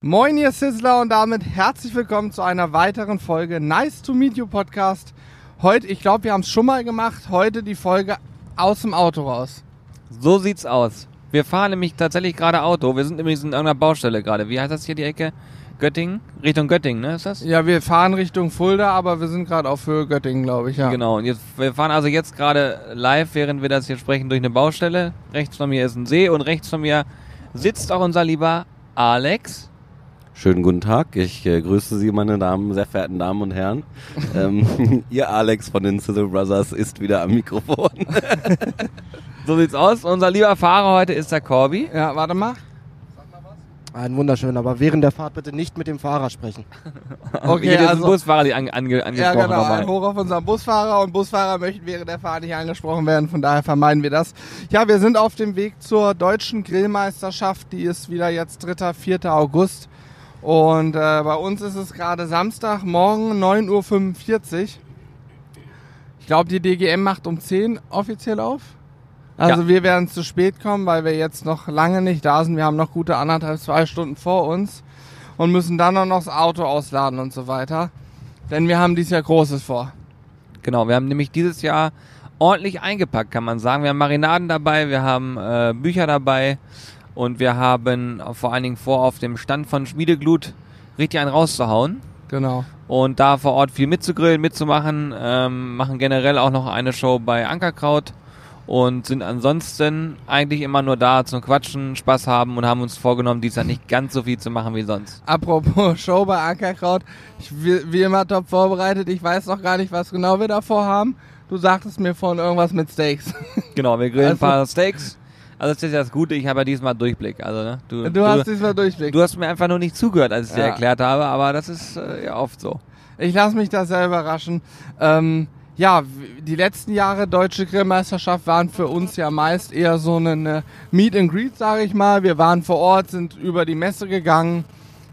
Moin, ihr Sizzler und damit herzlich willkommen zu einer weiteren Folge Nice to Meet You Podcast. Heute, ich glaube, wir haben es schon mal gemacht, heute die Folge aus dem Auto raus. So sieht's aus. Wir fahren nämlich tatsächlich gerade Auto. Wir sind übrigens in irgendeiner Baustelle gerade. Wie heißt das hier die Ecke? Göttingen? Richtung Göttingen, ne? Ist das? Ja, wir fahren Richtung Fulda, aber wir sind gerade auf Höhe Göttingen, glaube ich, ja. Genau. Und jetzt, wir fahren also jetzt gerade live, während wir das hier sprechen, durch eine Baustelle. Rechts von mir ist ein See und rechts von mir sitzt auch unser lieber Alex. Schönen guten Tag, ich äh, grüße Sie, meine Damen, sehr verehrten Damen und Herren. ähm, ihr Alex von den Sizzle Brothers ist wieder am Mikrofon. so sieht's aus. Unser lieber Fahrer heute ist der Corby. Ja, warte mal. Ein wunderschön, aber während der Fahrt bitte nicht mit dem Fahrer sprechen. Okay, Hier also, Busfahrer, die ange, ange, angesprochen Ja, genau, ein Hoch auf unseren Busfahrer und Busfahrer möchten während der Fahrt nicht angesprochen werden, von daher vermeiden wir das. Ja, wir sind auf dem Weg zur deutschen Grillmeisterschaft, die ist wieder jetzt 3., 4. August. Und äh, bei uns ist es gerade Samstag, morgen 9.45 Uhr. Ich glaube, die DGM macht um 10 offiziell auf. Also ja. wir werden zu spät kommen, weil wir jetzt noch lange nicht da sind. Wir haben noch gute anderthalb, zwei Stunden vor uns und müssen dann noch das Auto ausladen und so weiter. Denn wir haben dieses Jahr Großes vor. Genau, wir haben nämlich dieses Jahr ordentlich eingepackt, kann man sagen. Wir haben Marinaden dabei, wir haben äh, Bücher dabei, und wir haben vor allen Dingen vor, auf dem Stand von Schmiedeglut richtig einen rauszuhauen. Genau. Und da vor Ort viel mitzugrillen, mitzumachen. Ähm, machen generell auch noch eine Show bei Ankerkraut und sind ansonsten eigentlich immer nur da zum Quatschen, Spaß haben und haben uns vorgenommen, dies Jahr nicht ganz so viel zu machen wie sonst. Apropos Show bei Ankerkraut, ich wie, immer top vorbereitet. Ich weiß noch gar nicht, was genau wir davor haben. Du sagtest mir von irgendwas mit Steaks. Genau, wir grillen also, ein paar Steaks also das ist ja das Gute, ich habe ja diesmal Durchblick. Also, ne? du, du, du hast diesmal Durchblick. Du hast mir einfach nur nicht zugehört, als ich ja. dir erklärt habe, aber das ist äh, ja oft so. Ich lasse mich da sehr überraschen. Ähm, ja, die letzten Jahre Deutsche Grillmeisterschaft waren für uns ja meist eher so eine Meet and Greet, sage ich mal. Wir waren vor Ort, sind über die Messe gegangen,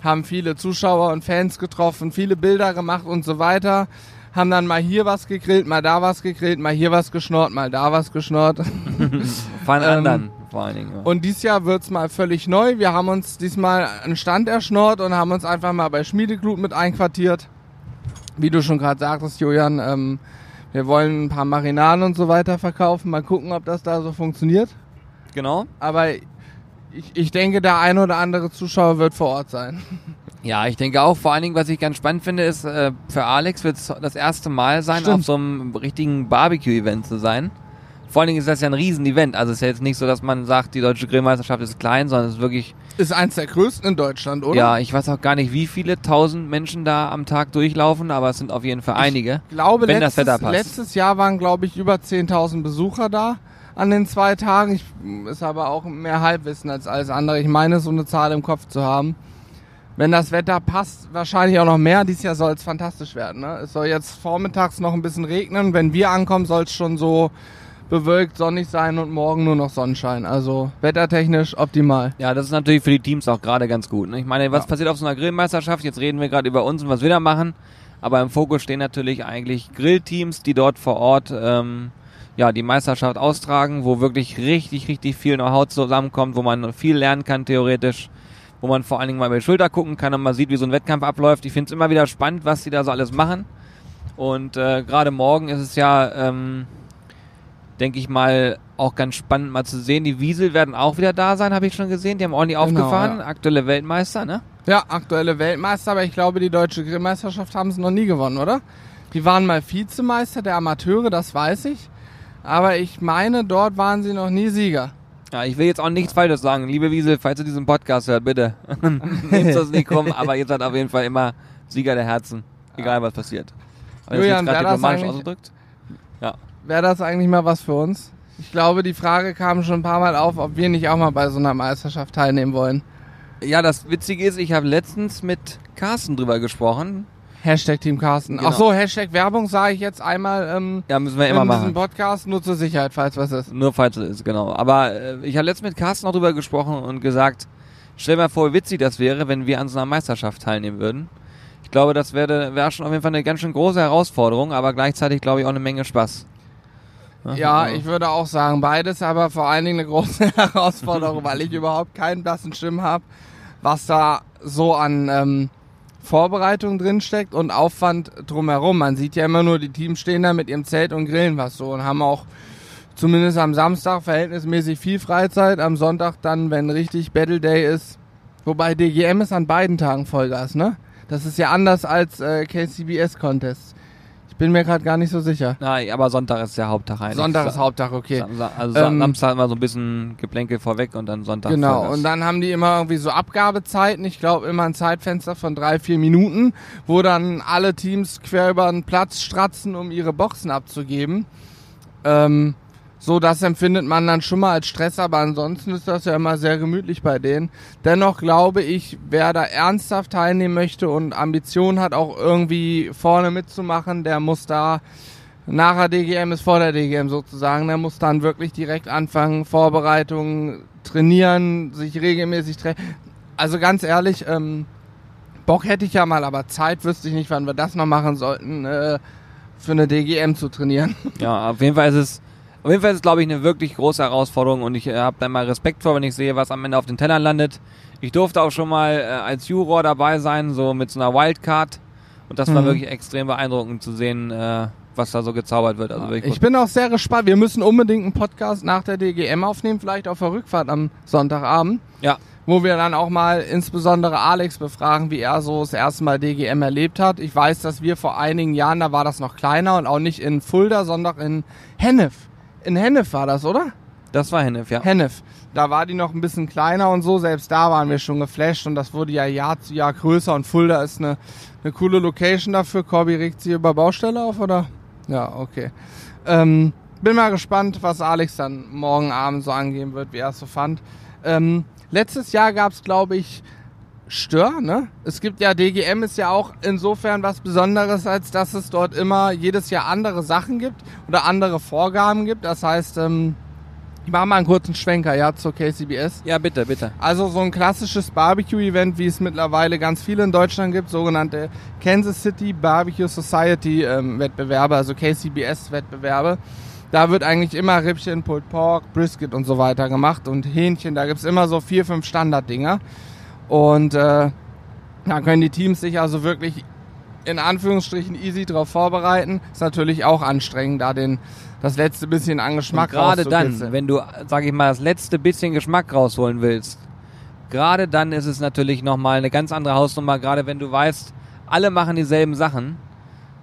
haben viele Zuschauer und Fans getroffen, viele Bilder gemacht und so weiter haben dann mal hier was gegrillt, mal da was gegrillt, mal hier was geschnort, mal da was geschnort. Von ähm, anderen vor allen Dingen. Ja. Und dieses Jahr wird's mal völlig neu. Wir haben uns diesmal einen Stand erschnort und haben uns einfach mal bei Schmiedeglut mit einquartiert. Wie du schon gerade sagtest, Julian, ähm, wir wollen ein paar Marinaden und so weiter verkaufen. Mal gucken, ob das da so funktioniert. Genau. Aber ich, ich denke, der ein oder andere Zuschauer wird vor Ort sein. Ja, ich denke auch. Vor allen Dingen, was ich ganz spannend finde, ist, äh, für Alex wird es das erste Mal sein, Stimmt. auf so einem richtigen Barbecue-Event zu sein. Vor allen Dingen ist das ja ein Riesen-Event. Also es ist ja jetzt nicht so, dass man sagt, die deutsche Grillmeisterschaft ist klein, sondern es ist wirklich. Ist eins der größten in Deutschland, oder? Ja, ich weiß auch gar nicht, wie viele tausend Menschen da am Tag durchlaufen, aber es sind auf jeden Fall einige. Ich glaube, wenn letztes, das Wetter passt. letztes Jahr waren, glaube ich, über 10.000 Besucher da an den zwei Tagen. Ich, ist aber auch mehr Halbwissen als alles andere. Ich meine, so eine Zahl im Kopf zu haben wenn das Wetter passt, wahrscheinlich auch noch mehr. Dieses Jahr soll es fantastisch werden. Ne? Es soll jetzt vormittags noch ein bisschen regnen. Wenn wir ankommen, soll es schon so bewölkt, sonnig sein und morgen nur noch Sonnenschein. Also wettertechnisch optimal. Ja, das ist natürlich für die Teams auch gerade ganz gut. Ne? Ich meine, was ja. passiert auf so einer Grillmeisterschaft? Jetzt reden wir gerade über uns und was wir da machen. Aber im Fokus stehen natürlich eigentlich Grillteams, die dort vor Ort ähm, ja, die Meisterschaft austragen, wo wirklich richtig, richtig viel Know-how zusammenkommt, wo man viel lernen kann theoretisch wo man vor allen Dingen mal über die Schulter gucken kann und mal sieht, wie so ein Wettkampf abläuft. Ich finde es immer wieder spannend, was die da so alles machen. Und äh, gerade morgen ist es ja, ähm, denke ich mal, auch ganz spannend mal zu sehen. Die Wiesel werden auch wieder da sein, habe ich schon gesehen. Die haben ordentlich genau, aufgefahren. Ja. Aktuelle Weltmeister, ne? Ja, aktuelle Weltmeister, aber ich glaube, die deutsche Grillmeisterschaft haben sie noch nie gewonnen, oder? Die waren mal Vizemeister der Amateure, das weiß ich. Aber ich meine, dort waren sie noch nie Sieger. Ja, ich will jetzt auch nichts Falsches sagen. Liebe Wiesel, falls ihr diesen Podcast hört, bitte nehmt das nicht kommen, aber ihr seid auf jeden Fall immer Sieger der Herzen, egal was passiert. Julian, wäre das, ausgedrückt? Ja. Wäre das eigentlich mal was für uns? Ich glaube, die Frage kam schon ein paar Mal auf, ob wir nicht auch mal bei so einer Meisterschaft teilnehmen wollen. Ja, das Witzige ist, ich habe letztens mit Carsten drüber gesprochen. Hashtag Team Carsten. Genau. Ach so, Hashtag Werbung sage ich jetzt einmal ähm, ja, müssen wir immer in diesem Podcast, nur zur Sicherheit, falls was ist. Nur falls es ist, genau. Aber äh, ich habe letztens mit Carsten auch drüber gesprochen und gesagt, stell mir vor, wie witzig das wäre, wenn wir an so einer Meisterschaft teilnehmen würden. Ich glaube, das wäre wär schon auf jeden Fall eine ganz schön große Herausforderung, aber gleichzeitig glaube ich auch eine Menge Spaß. Ja, ich würde auch sagen beides, aber vor allen Dingen eine große Herausforderung, weil ich überhaupt keinen blassen Schimmer habe, was da so an ähm, Vorbereitung drinsteckt und Aufwand drumherum. Man sieht ja immer nur, die Teams stehen da mit ihrem Zelt und grillen was so und haben auch zumindest am Samstag verhältnismäßig viel Freizeit. Am Sonntag dann, wenn richtig Battle Day ist. Wobei DGM ist an beiden Tagen Vollgas, ne? Das ist ja anders als äh, KCBS-Contest. Ich bin mir gerade gar nicht so sicher. Nein, aber Sonntag ist der Haupttag eigentlich. Sonntag ist Haupttag, okay. Also Ähm, Samstag immer so ein bisschen Geplänkel vorweg und dann Sonntag. Genau, und dann haben die immer irgendwie so Abgabezeiten. Ich glaube immer ein Zeitfenster von drei, vier Minuten, wo dann alle Teams quer über den Platz stratzen, um ihre Boxen abzugeben. Ähm, so, das empfindet man dann schon mal als Stress, aber ansonsten ist das ja immer sehr gemütlich bei denen. Dennoch glaube ich, wer da ernsthaft teilnehmen möchte und Ambition hat, auch irgendwie vorne mitzumachen, der muss da nachher DGM ist vor der DGM sozusagen. Der muss dann wirklich direkt anfangen, Vorbereitungen, trainieren, sich regelmäßig treffen. Also ganz ehrlich, ähm, Bock hätte ich ja mal, aber Zeit wüsste ich nicht, wann wir das noch machen sollten, äh, für eine DGM zu trainieren. Ja, auf jeden Fall ist es, auf jeden Fall ist es, glaube ich, eine wirklich große Herausforderung und ich äh, habe da mal Respekt vor, wenn ich sehe, was am Ende auf den Tellern landet. Ich durfte auch schon mal äh, als Juror dabei sein, so mit so einer Wildcard und das war Mhm. wirklich extrem beeindruckend zu sehen, äh, was da so gezaubert wird. Also Ich bin auch sehr gespannt. Wir müssen unbedingt einen Podcast nach der DGM aufnehmen, vielleicht auf der Rückfahrt am Sonntagabend. Ja. Wo wir dann auch mal insbesondere Alex befragen, wie er so das erste Mal DGM erlebt hat. Ich weiß, dass wir vor einigen Jahren, da war das noch kleiner und auch nicht in Fulda, sondern in Hennef. In Hennef war das, oder? das war Hennef, ja. Hennef. Da war die noch ein bisschen kleiner und so. Selbst da waren wir schon geflasht und das wurde ja Jahr zu Jahr größer und Fulda ist eine, eine coole Location dafür. Corby regt sie über Baustelle auf, oder? Ja, okay. Ähm, bin mal gespannt, was Alex dann morgen Abend so angeben wird, wie er es so fand. Ähm, letztes Jahr gab es, glaube ich, Stör, ne? Es gibt ja, DGM ist ja auch insofern was Besonderes, als dass es dort immer jedes Jahr andere Sachen gibt oder andere Vorgaben gibt. Das heißt, ähm, ich mache mal einen kurzen Schwenker, ja, zur KCBS. Ja, bitte, bitte. Also so ein klassisches Barbecue-Event, wie es mittlerweile ganz viele in Deutschland gibt, sogenannte Kansas City Barbecue Society ähm, Wettbewerbe, also KCBS Wettbewerbe. Da wird eigentlich immer Rippchen, Pulled Pork, Brisket und so weiter gemacht und Hähnchen. Da gibt's immer so vier, fünf Standarddinger. Und äh, da können die Teams sich also wirklich in Anführungsstrichen easy drauf vorbereiten. Ist natürlich auch anstrengend, da den das letzte bisschen an Geschmack Und gerade dann, wenn du, sag ich mal, das letzte bisschen Geschmack rausholen willst, gerade dann ist es natürlich nochmal eine ganz andere Hausnummer, gerade wenn du weißt, alle machen dieselben Sachen.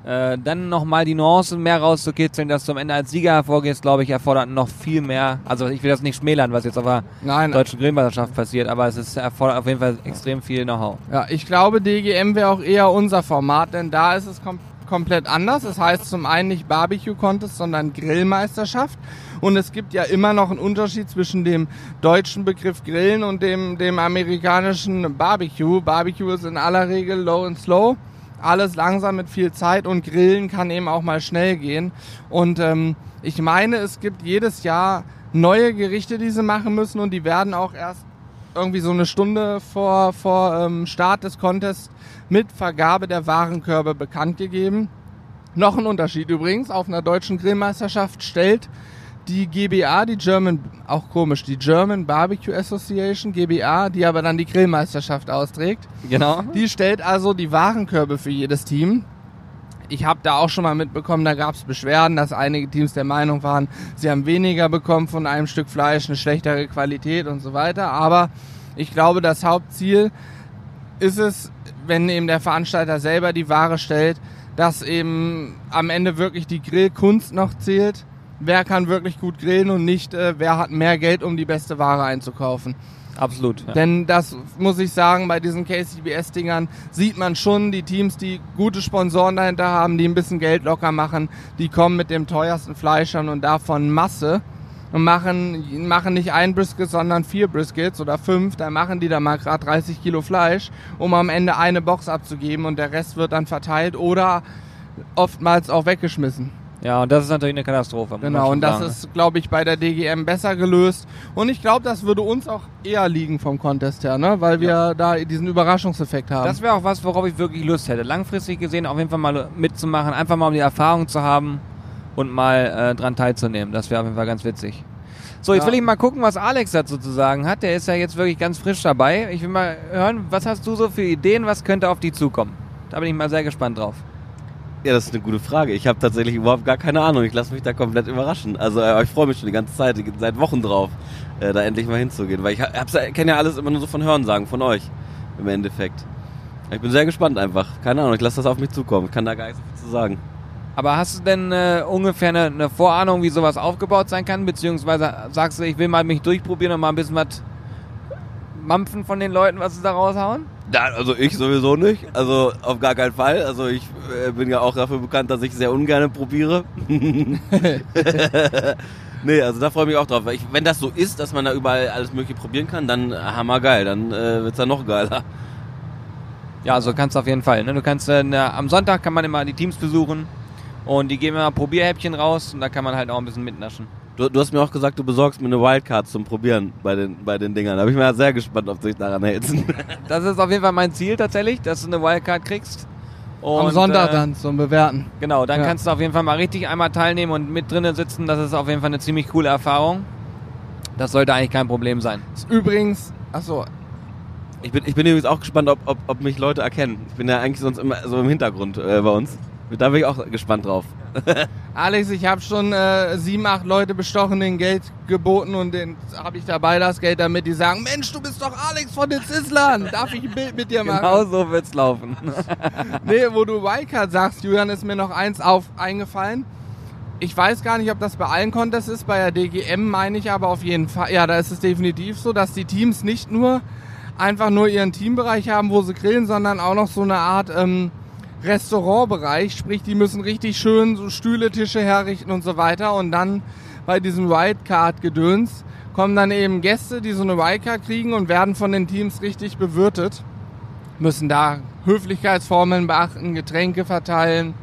Äh, dann nochmal die Nuancen mehr rauszukitzeln, dass du am Ende als Sieger hervorgehst, glaube ich, erfordert noch viel mehr. Also ich will das nicht schmälern, was jetzt auf der Nein, deutschen Grillmeisterschaft passiert, aber es ist erfordert auf jeden Fall extrem viel Know-how. Ja, ich glaube, DGM wäre auch eher unser Format, denn da ist es kom komplett anders. Es heißt zum einen nicht Barbecue Contest, sondern Grillmeisterschaft. Und es gibt ja immer noch einen Unterschied zwischen dem deutschen Begriff Grillen und dem, dem amerikanischen Barbecue. Barbecue ist in aller Regel low and slow. Alles langsam mit viel Zeit und Grillen kann eben auch mal schnell gehen. Und ähm, ich meine, es gibt jedes Jahr neue Gerichte, die sie machen müssen und die werden auch erst irgendwie so eine Stunde vor, vor ähm, Start des Contests mit Vergabe der Warenkörbe bekannt gegeben. Noch ein Unterschied übrigens, auf einer deutschen Grillmeisterschaft stellt die GBA, die German, auch komisch, die German Barbecue Association, GBA, die aber dann die Grillmeisterschaft austrägt. Genau. Die stellt also die Warenkörbe für jedes Team. Ich habe da auch schon mal mitbekommen, da gab es Beschwerden, dass einige Teams der Meinung waren, sie haben weniger bekommen von einem Stück Fleisch, eine schlechtere Qualität und so weiter. Aber ich glaube, das Hauptziel ist es, wenn eben der Veranstalter selber die Ware stellt, dass eben am Ende wirklich die Grillkunst noch zählt. Wer kann wirklich gut grillen und nicht, äh, wer hat mehr Geld, um die beste Ware einzukaufen. Absolut. Ja. Denn das muss ich sagen, bei diesen KCBS-Dingern sieht man schon die Teams, die gute Sponsoren dahinter haben, die ein bisschen Geld locker machen, die kommen mit dem teuersten Fleisch an und davon Masse und machen, machen nicht ein Brisket, sondern vier Briskets oder fünf, dann machen die da mal gerade 30 Kilo Fleisch, um am Ende eine Box abzugeben und der Rest wird dann verteilt oder oftmals auch weggeschmissen. Ja, und das ist natürlich eine Katastrophe. Genau, und das sagen. ist, glaube ich, bei der DGM besser gelöst. Und ich glaube, das würde uns auch eher liegen vom Contest her, ne? weil wir da diesen Überraschungseffekt haben. Das wäre auch was, worauf ich wirklich Lust hätte. Langfristig gesehen auf jeden Fall mal mitzumachen, einfach mal um die Erfahrung zu haben und mal äh, dran teilzunehmen. Das wäre auf jeden Fall ganz witzig. So, jetzt Ja. will ich mal gucken, was Alex dazu zu sagen hat. Der ist ja jetzt wirklich ganz frisch dabei. Ich will mal hören, was hast du so für Ideen, was könnte auf dich zukommen? Da bin ich mal sehr gespannt drauf. Ja, das ist eine gute Frage. Ich habe tatsächlich überhaupt gar keine Ahnung. Ich lasse mich da komplett überraschen. Also äh, ich freue mich schon die ganze Zeit, seit Wochen drauf, äh, da endlich mal hinzugehen. Weil ich kenne ja alles immer nur so von Hörensagen von euch im Endeffekt. Ich bin sehr gespannt einfach. Keine Ahnung, ich lasse das auf mich zukommen. Ich kann da gar nicht so zu sagen. Aber hast du denn äh, ungefähr eine, eine Vorahnung, wie sowas aufgebaut sein kann? Beziehungsweise sagst du, ich will mal mich durchprobieren und mal ein bisschen was mampfen von den Leuten, was sie da raushauen? Ja, also ich sowieso nicht. Also auf gar keinen Fall. Also ich äh, bin ja auch dafür bekannt, dass ich sehr ungern probiere. nee, also da freue ich mich auch drauf. Ich, wenn das so ist, dass man da überall alles mögliche probieren kann, dann äh, hammergeil. Dann äh, wird's dann noch geiler. Ja, also kannst du auf jeden Fall. Ne? Du kannst äh, na, am Sonntag kann man immer die Teams besuchen und die geben immer Probierhäppchen raus und da kann man halt auch ein bisschen mitnaschen. Du, du hast mir auch gesagt, du besorgst mir eine Wildcard zum Probieren bei den, bei den Dingern. Da bin ich mir sehr gespannt, ob du dich daran hältst. Das ist auf jeden Fall mein Ziel tatsächlich, dass du eine Wildcard kriegst. Am Und, Sonntag äh, dann zum Bewerten. Genau, dann Ja. kannst du auf jeden Fall mal richtig einmal teilnehmen und mit drinnen sitzen. Das ist auf jeden Fall eine ziemlich coole Erfahrung. Das sollte eigentlich kein Problem sein. Ist übrigens, achso, Ich bin, ich bin übrigens auch gespannt, ob, ob, ob mich Leute erkennen. Ich bin ja eigentlich sonst immer so im Hintergrund äh, bei uns. Da bin ich auch gespannt drauf. Alex, ich habe schon äh, sieben, acht Leute bestochen, denen Geld geboten und den habe ich dabei das Geld, damit die sagen, Mensch, du bist doch Alex von den Sizzlern, darf ich ein Bild mit dir machen? Genau so wird's laufen. Nee, wo du Wildcard sagst, Julian, ist mir noch eins auf eingefallen. Ich weiß gar nicht, ob das bei allen Contests ist, bei der DGM meine ich aber auf jeden Fall. Ja, da ist es definitiv so, dass die Teams nicht nur einfach nur ihren Teambereich haben, wo sie grillen, sondern auch noch so eine Art ähm, Restaurantbereich. Sprich, die müssen richtig schön so Stühle, Tische herrichten und so weiter. Und dann bei diesem Wildcard-Gedöns kommen dann eben Gäste, die so eine Wildcard kriegen und werden von den Teams richtig bewirtet müssen da Höflichkeitsformeln beachten, Getränke verteilen,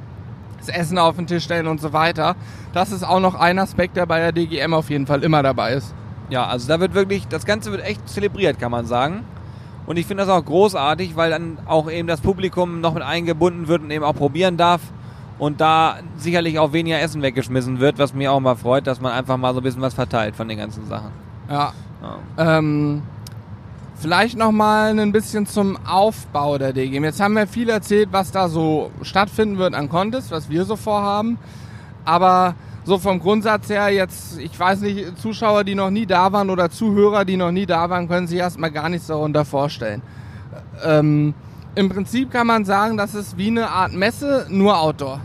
das Essen auf den Tisch stellen und so weiter. Das ist auch noch ein Aspekt, der bei der DGM auf jeden Fall immer dabei ist. Ja, also da wird wirklich, das Ganze wird echt zelebriert, kann man sagen. Und ich finde das auch großartig, weil dann auch eben das Publikum noch mit eingebunden wird und eben auch probieren darf. Und da sicherlich auch weniger Essen weggeschmissen wird, was mich auch mal freut, dass man einfach mal so ein bisschen was verteilt von den ganzen Sachen. Ja. Ja. Ähm, vielleicht noch mal ein bisschen zum Aufbau der DGM. Jetzt haben wir viel erzählt, was da so stattfinden wird an Contests, was wir so vorhaben. Aber so vom Grundsatz her jetzt, ich weiß nicht, Zuschauer, die noch nie da waren oder Zuhörer, die noch nie da waren, können sich erstmal gar nichts darunter vorstellen. Ähm, Im Prinzip kann man sagen, das ist wie eine Art Messe, nur Outdoor.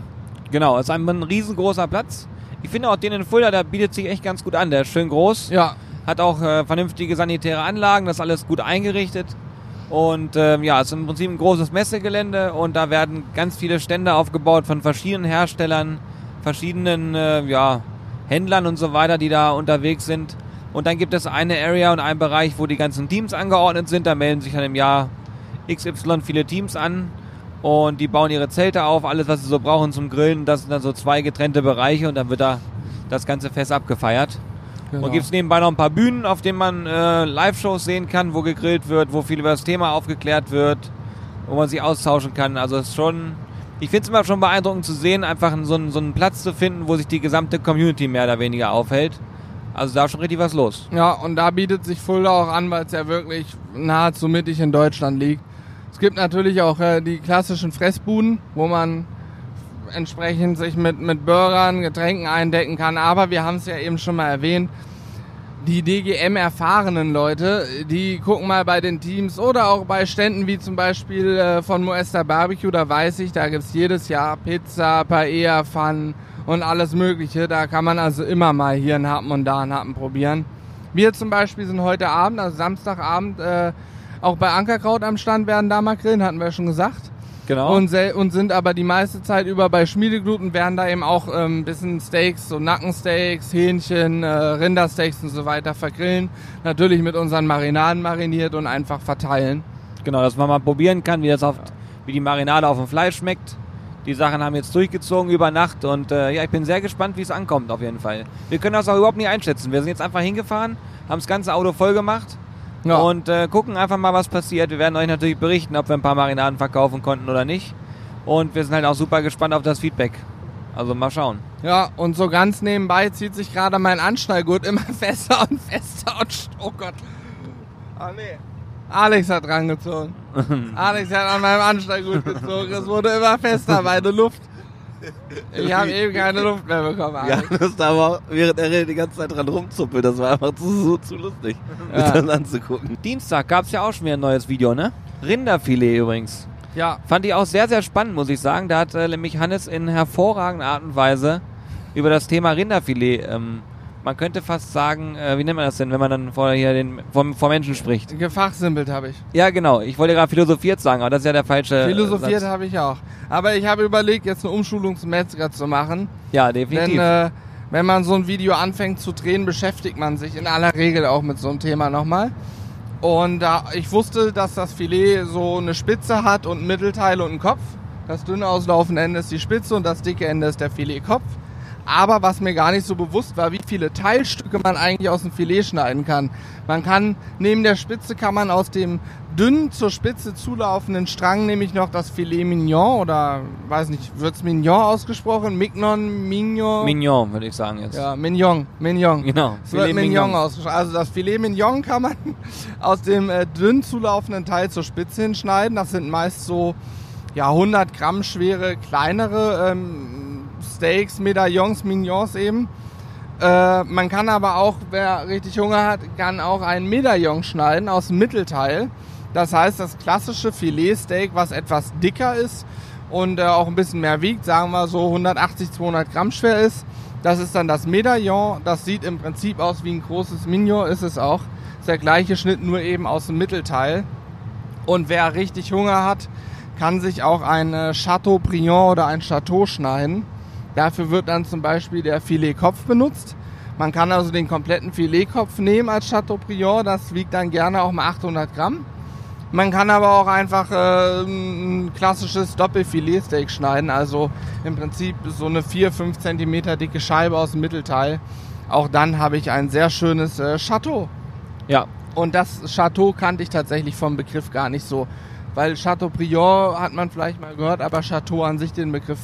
Genau, es ist ein, ein riesengroßer Platz. Ich finde auch den in Fulda, der bietet sich echt ganz gut an. Der ist schön groß. Ja, hat auch äh, vernünftige sanitäre Anlagen, das ist alles gut eingerichtet. Und ähm, ja, es ist im Prinzip ein großes Messegelände und da werden ganz viele Stände aufgebaut von verschiedenen Herstellern, verschiedenen äh, ja, Händlern und so weiter, die da unterwegs sind. Und dann gibt es eine Area und einen Bereich, wo die ganzen Teams angeordnet sind. Da melden sich dann im Jahr XY viele Teams an und die bauen ihre Zelte auf, alles was sie so brauchen zum Grillen. Das sind dann so zwei getrennte Bereiche und dann wird da das ganze Fest abgefeiert. genau. Und gibt es nebenbei noch ein paar Bühnen, auf denen man äh, Live-Shows sehen kann, wo gegrillt wird, wo viel über das Thema aufgeklärt wird, wo man sich austauschen kann. Also es ist schon, ich finde es immer schon beeindruckend zu sehen, einfach so einen, so einen Platz zu finden, wo sich die gesamte Community mehr oder weniger aufhält. Also da ist schon richtig was los. Ja, und da bietet sich Fulda auch an, weil es ja wirklich nahezu mittig in Deutschland liegt. Es gibt natürlich auch äh, die klassischen Fressbuden, wo man entsprechend sich mit, mit Burgern, Getränken eindecken kann. Aber wir haben es ja eben schon mal erwähnt, die DGM-erfahrenen Leute, die gucken mal bei den Teams oder auch bei Ständen wie zum Beispiel äh, von Moesta Barbecue, da weiß ich, da gibt's jedes Jahr Pizza, Paella, Pfann und alles mögliche. Da kann man also immer mal hier einen Happen und da einen Happen probieren. Wir zum Beispiel sind heute Abend, also Samstagabend, äh, auch bei Ankerkraut am Stand werden da mal grillen, hatten wir schon gesagt. Genau. Und, und sind aber die meiste Zeit über bei Schmiedegluten, werden da eben auch ähm, ein bisschen Steaks, so Nackensteaks, Hähnchen, äh, Rindersteaks und so weiter vergrillen. Natürlich mit unseren Marinaden mariniert und einfach verteilen. Genau, dass man mal probieren kann, wie das auf, wie die Marinade auf dem Fleisch schmeckt. Die Sachen haben jetzt durchgezogen über Nacht und äh, ja, ich bin sehr gespannt, wie es ankommt auf jeden Fall. Wir können das auch überhaupt nicht einschätzen. Wir sind jetzt einfach hingefahren, haben das ganze Auto voll gemacht Ja. und äh, gucken einfach mal, was passiert. Wir werden euch natürlich berichten, ob wir ein paar Marinaden verkaufen konnten oder nicht. Und wir sind halt auch super gespannt auf das Feedback. Also mal schauen. Ja, und so ganz nebenbei zieht sich gerade mein Anschnallgurt immer fester und fester und oh Gott. Ah nee. Alex hat dran gezogen. Alex hat an meinem Anschnallgurt gezogen. Es wurde immer fester, meine Luft. Ich habe eben keine Luft mehr bekommen, Ja, Alex. das da aber, während er redet, die ganze Zeit dran rumzuppelt. Das war einfach zu, so, zu lustig, Ja. mir das anzugucken. Dienstag gab es ja auch schon wieder ein neues Video, ne? Rinderfilet übrigens. Ja, Fand ich auch sehr, sehr spannend, muss ich sagen. Da hat äh, nämlich Hannes in hervorragender Art und Weise über das Thema Rinderfilet, ähm, man könnte fast sagen, äh, wie nennt man das denn, wenn man dann vor, hier den, vor, vor Menschen spricht? gefachsimpelt habe ich. Ja, genau. Ich wollte gerade philosophiert sagen, aber das ist ja der falsche äh, Philosophiert habe ich auch. Aber ich habe überlegt, jetzt eine Umschulung zum Metzger zu machen. Ja, definitiv. Denn äh, wenn man so ein Video anfängt zu drehen, beschäftigt man sich in aller Regel auch mit so einem Thema nochmal. Und da ich wusste, dass das Filet so eine Spitze hat und ein Mittelteil und einen Kopf. Das dünne auslaufende Ende ist die Spitze und das dicke Ende ist der Filetkopf. Aber was mir gar nicht so bewusst war, wie viele Teilstücke man eigentlich aus dem Filet schneiden kann. Man kann, neben der Spitze kann man aus dem dünn zur Spitze zulaufenden Strang nämlich noch das Filet Mignon oder, weiß nicht, wird's Mignon ausgesprochen? Mignon, Mignon? Mignon, würde ich sagen jetzt. Ja, Mignon, Mignon. Genau. Es wird Mignon ausgesprochen. Also das Filet Mignon kann man aus dem äh, dünn zulaufenden Teil zur Spitze hinschneiden. Das sind meist so ja, 100 Gramm schwere, kleinere ähm, Steaks, Medaillons, Mignons eben. Äh, man kann aber auch, wer richtig Hunger hat, kann auch einen Medaillon schneiden aus dem Mittelteil. Das heißt, das klassische Filetsteak, was etwas dicker ist und äh, auch ein bisschen mehr wiegt, sagen wir so 180, 200 Gramm schwer ist, das ist dann das Medaillon. Das sieht im Prinzip aus wie ein großes Mignon, ist es auch. Ist der gleiche Schnitt, nur eben aus dem Mittelteil. Und wer richtig Hunger hat, kann sich auch ein äh, Chateaubriand oder ein Chateau schneiden. Dafür wird dann zum Beispiel der Filetkopf benutzt. Man kann also den kompletten Filetkopf nehmen als Chateaubriand. Das wiegt dann gerne auch mal 800 Gramm. Man kann aber auch einfach äh, ein klassisches Doppelfiletsteak schneiden. Also im Prinzip so eine 4-5 Zentimeter dicke Scheibe aus dem Mittelteil. Auch dann habe ich ein sehr schönes äh, Chateau. Ja, Und das Chateau kannte ich tatsächlich vom Begriff gar nicht so. Weil Chateaubriand hat man vielleicht mal gehört, aber Chateau an sich den Begriff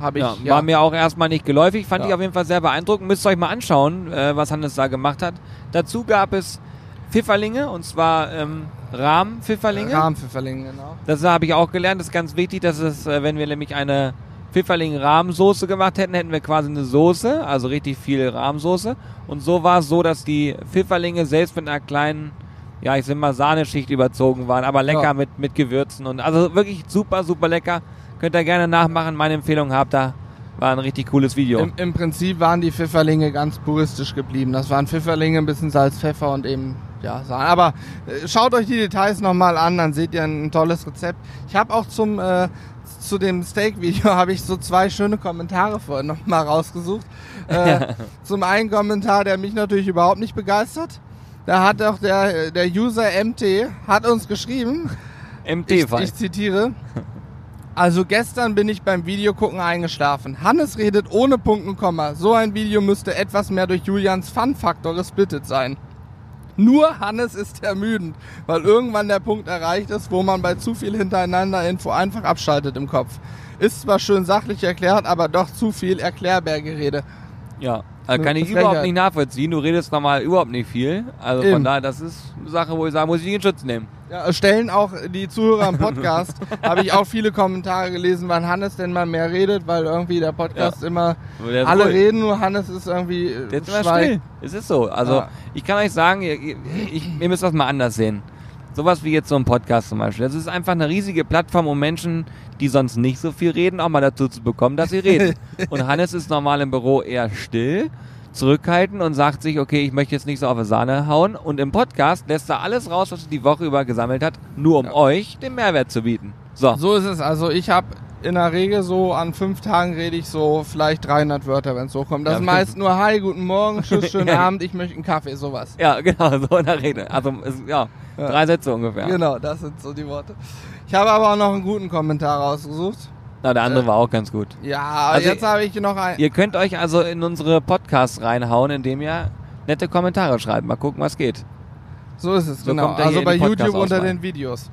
habe ich ja, war mir auch erstmal nicht geläufig. Fand Ja. ich auf jeden Fall sehr beeindruckend. Müsst ihr euch mal anschauen, äh, was Hannes da gemacht hat. Dazu gab es Pfifferlinge, und zwar ähm, Rahmenpfifferlinge. Rahmenpfifferlinge, genau. Das habe ich auch gelernt. Das ist ganz wichtig, dass es, äh, wenn wir nämlich eine Pfifferling-Rahmsoße gemacht hätten, hätten wir quasi eine Soße, also richtig viel Rahmsoße. Und so war es so, dass die Pfifferlinge selbst mit einer kleinen, ja, ich sag mal, Sahneschicht überzogen waren, aber lecker Ja. mit, mit Gewürzen und also wirklich super, super lecker. Könnt ihr gerne nachmachen. Meine Empfehlung habt da. War ein richtig cooles Video. Im, Im Prinzip waren die Pfifferlinge ganz puristisch geblieben. Das waren Pfifferlinge, ein bisschen Salz, Pfeffer und eben, ja, Sahne. Aber äh, schaut euch die Details nochmal an, dann seht ihr ein, ein tolles Rezept. Ich habe auch zum, äh, zu dem Steak-Video habe ich so zwei schöne Kommentare vorhin nochmal rausgesucht. Äh, zum einen Kommentar, der mich natürlich überhaupt nicht begeistert. Da hat auch der, der User MT, hat uns geschrieben, MT ich, ich zitiere. Also gestern bin ich beim Videogucken eingeschlafen. Hannes redet ohne Punkt und Komma. So ein Video müsste etwas mehr durch Julians Fun-Faktor gesplittet sein. Nur Hannes ist ermüdend, weil irgendwann der Punkt erreicht ist, wo man bei zu viel hintereinander Info einfach abschaltet im Kopf. Ist zwar schön sachlich erklärt, aber doch zu viel Erklärbärgerede. Ja, also kann ich überhaupt nicht nachvollziehen. Du redest normal überhaupt nicht viel. Also von Eben. daher, das ist eine Sache, wo ich sagen muss, ich in Schutz nehmen. Ja, stellen auch die Zuhörer im Podcast, habe ich auch viele Kommentare gelesen, wann Hannes denn mal mehr redet, weil irgendwie der Podcast immer, Der alle ruhig. reden, nur Hannes ist irgendwie äh, Der ist immer still. Es ist so. Also Ja. ich kann euch sagen, ihr, ihr- ich, ihr müsst das mal anders sehen. Sowas wie jetzt so ein Podcast zum Beispiel. Das ist einfach eine riesige Plattform, um Menschen, die sonst nicht so viel reden, auch mal dazu zu bekommen, dass sie reden. und Hannes ist normal im Büro eher still, zurückhaltend und sagt sich, okay, ich möchte jetzt nicht so auf die Sahne hauen. Und im Podcast lässt er alles raus, was er die Woche über gesammelt hat, nur um euch den Mehrwert zu bieten. So. So ist es. Also ich habe in der Regel so an fünf Tagen rede ich so vielleicht 300 Wörter, wenn es so kommt. Das Ja, ist meist nur Hi, guten Morgen, Tschüss, schönen Ja. Abend, ich möchte einen Kaffee, sowas. Ja, genau, so in der Rede. Also, ja, Ja. drei Sätze ungefähr. Genau, das sind so die Worte. Ich habe aber auch noch einen guten Kommentar rausgesucht. Na, der andere Äh, war auch ganz gut. Ja, Also, jetzt habe ich noch ein. Ihr könnt euch also in unsere Podcasts reinhauen, indem ihr nette Kommentare schreibt. Mal gucken, was geht. So ist es, So genau. Also bei YouTube unter den Videos.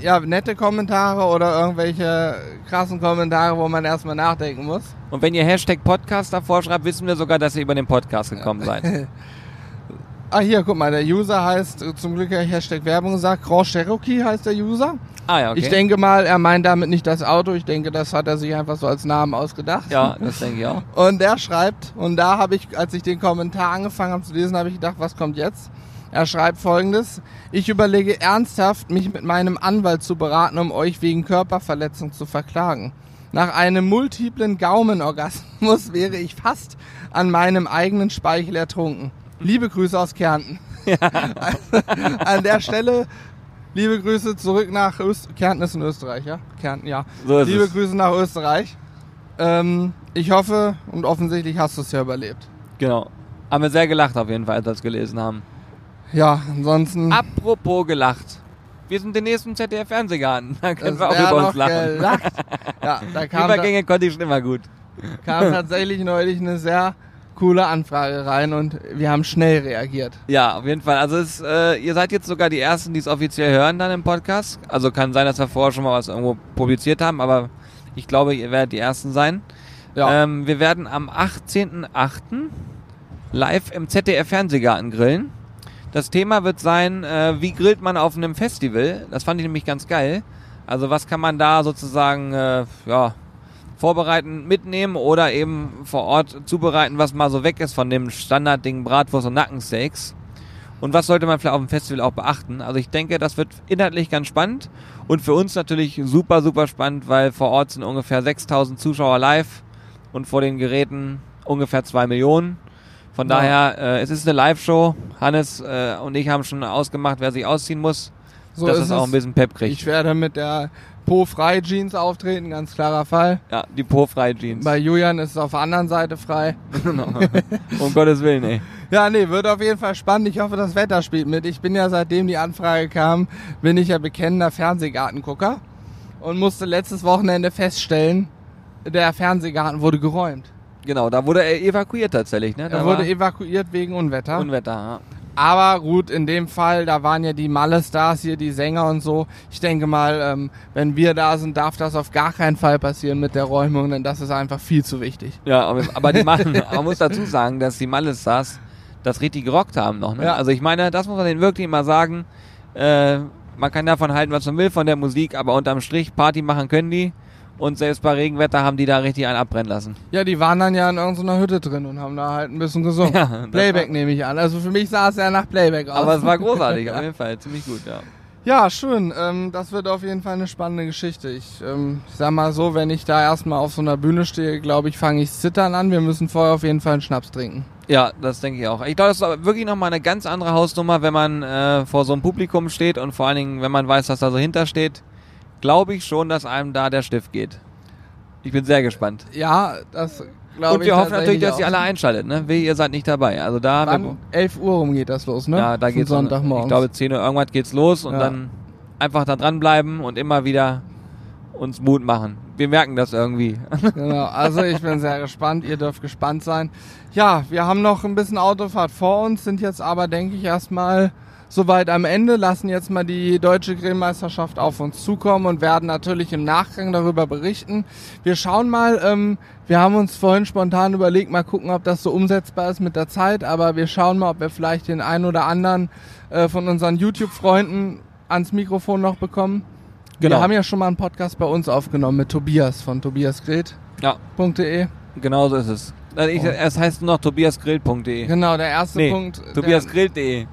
Ja, nette Kommentare oder irgendwelche krassen Kommentare, wo man erstmal nachdenken muss. Und wenn ihr Hashtag Podcast davor schreibt, wissen wir sogar, dass ihr über den Podcast gekommen seid. Ah, hier, guck mal, der User heißt, äh, zum Glück habe ich Hashtag Werbung gesagt, Grand Cherokee heißt der User. Ah ja, okay. Ich denke mal, er meint damit nicht das Auto, ich denke, das hat er sich einfach so als Namen ausgedacht. ja, das denke ich auch. Und der schreibt, und da habe ich, als ich den Kommentar angefangen habe zu lesen, habe ich gedacht, was kommt jetzt? Er schreibt folgendes, ich überlege ernsthaft, mich mit meinem Anwalt zu beraten, um euch wegen Körperverletzung zu verklagen. Nach einem multiplen Gaumenorgasmus wäre ich fast an meinem eigenen Speichel ertrunken. Liebe Grüße aus Kärnten. Also, an der Stelle liebe Grüße zurück nach Öst Kärnten ist in Österreich, ja? Kärnten, ja. So liebe es. Grüße nach Österreich. Ähm, ich hoffe und offensichtlich hast du es ja überlebt. Genau. Haben wir sehr gelacht auf jeden Fall, als wir das gelesen haben. Ja, ansonsten. Apropos gelacht. Wir sind den nächsten ZDF-Fernsehgarten. Da können wir auch über uns lachen. gelacht. Ja, da kam, Übergänge konnte ich schon immer gut. da, kam tatsächlich neulich eine sehr coole Anfrage rein und wir haben schnell reagiert. Ja, auf jeden Fall. Also es, äh, ihr seid jetzt sogar die Ersten, die es offiziell hören dann im Podcast. Also kann sein, dass wir vorher schon mal was irgendwo publiziert haben, aber ich glaube, ihr werdet die Ersten sein. Ja. Ähm, wir werden am 18.08. live im ZDF Fernsehgarten grillen. Das Thema wird sein, äh, wie grillt man auf einem Festival? Das fand ich nämlich ganz geil. Also was kann man da sozusagen äh, ja, vorbereiten, mitnehmen oder eben vor Ort zubereiten, was mal so weg ist von dem Standardding Bratwurst und Nackensteaks. Und was sollte man vielleicht auf dem Festival auch beachten? Also ich denke, das wird inhaltlich ganz spannend und für uns natürlich super, super spannend, weil vor Ort sind ungefähr 6000 Zuschauer live und vor den Geräten ungefähr zwei Millionen. Von Ja. daher, äh, es ist eine Live-Show. Hannes äh, und ich haben schon ausgemacht, wer sich ausziehen muss, So dass ist es auch ein bisschen Pep kriegt. Ich werde mit der Po-Frei-Jeans auftreten, ganz klarer Fall. ja, die po-freie Jeans. Bei Julian ist es auf der anderen Seite frei. um Gottes Willen, ey. Ja, nee, wird auf jeden Fall spannend. Ich hoffe, das Wetter spielt mit. Ich bin ja, seitdem die Anfrage kam, bin ich ja bekennender Fernsehgartengucker und musste letztes Wochenende feststellen, der Fernsehgarten wurde geräumt. Genau, da wurde er evakuiert tatsächlich, ne? Da Er wurde evakuiert wegen Unwetter. Unwetter, ja. Aber gut, in dem Fall, da waren ja die Malle-Stars hier, die Sänger und so. Ich denke mal, ähm, wenn wir da sind, darf das auf gar keinen Fall passieren mit der Räumung, denn das ist einfach viel zu wichtig. Ja, aber, aber die machen, man muss dazu sagen, dass die Malles-Stars das richtig gerockt haben noch, ne? Ja. Also ich meine, das muss man denen wirklich mal sagen. Äh, man kann davon halten, was man will von der Musik, aber unterm Strich Party machen können die. Und selbst bei Regenwetter haben die da richtig einen abbrennen lassen. Ja, die waren dann ja in irgendeiner Hütte drin und haben da halt ein bisschen gesungen. Ja, Playback nehme ich an. Also für mich sah es ja nach Playback aus. Aber es war großartig, auf jeden Fall. Ziemlich gut, ja. Ja, schön. Ähm, das wird auf jeden Fall eine spannende Geschichte. Ich, ähm, ich sag mal so, wenn ich da erstmal auf so einer Bühne stehe, glaube ich, fange ich zittern an. Wir müssen vorher auf jeden Fall einen Schnaps trinken. Ja, das denke ich auch. Ich glaube, das ist aber wirklich nochmal eine ganz andere Hausnummer, wenn man äh, vor so einem Publikum steht und vor allen Dingen, wenn man weiß, was da so hintersteht. Glaube ich schon, dass einem da der Stift geht. Ich bin sehr gespannt. Ja, das glaube Und ich wir hoffen natürlich, dass ihr alle einschaltet. Ne? Ihr seid nicht dabei. Also da, Wann? 11 Uhr rum geht das los, ne? ja, da Von geht's Sonntagmorgens. Ich glaube, 10 Uhr irgendwas geht's los und Ja. dann einfach da dranbleiben und immer wieder uns Mut machen. Wir merken das irgendwie. Genau, also ich bin sehr gespannt, ihr dürft gespannt sein. Ja, wir haben noch ein bisschen Autofahrt vor uns, sind jetzt aber, denke ich, erstmal soweit am Ende, lassen jetzt mal die deutsche Grillmeisterschaft auf uns zukommen und werden natürlich im Nachgang darüber berichten. Wir schauen mal, ähm, wir haben uns vorhin spontan überlegt, mal gucken, ob das so umsetzbar ist mit der Zeit, aber wir schauen mal, ob wir vielleicht den einen oder anderen äh, von unseren YouTube-Freunden ans Mikrofon noch bekommen. Genau. Wir haben ja schon mal einen Podcast bei uns aufgenommen mit Tobias von tobiasgrillt.de. Ja, genau so ist es. Also ich, es heißt nur noch tobiasgrill.de. Genau, der erste Nee, Punkt. Tobiasgrill.de.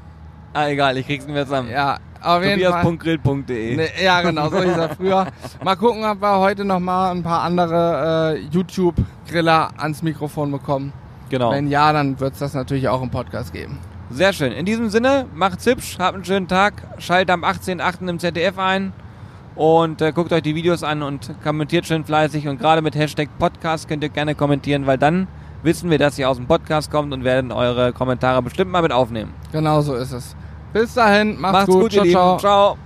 Ah, egal, ich krieg's nicht mehr zusammen. Ja, auf jeden. Tobias.grill.de. Nee, ja, genau, so hieß er früher. Mal gucken, ob wir heute noch mal ein paar andere äh, YouTube-Griller ans Mikrofon bekommen. Genau. Wenn ja, dann wird es das natürlich auch im Podcast geben. Sehr schön. In diesem Sinne, macht's hübsch, habt einen schönen Tag, schaltet am 18.8. im ZDF ein und äh, guckt euch die Videos an und kommentiert schön fleißig und gerade mit Hashtag Podcast könnt ihr gerne kommentieren, weil dann wissen wir, dass ihr aus dem Podcast kommt und werden eure Kommentare bestimmt mal mit aufnehmen. Genau so ist es. Bis dahin, macht's, Macht's gut, ciao, ihr ciao. Lieben. Ciao.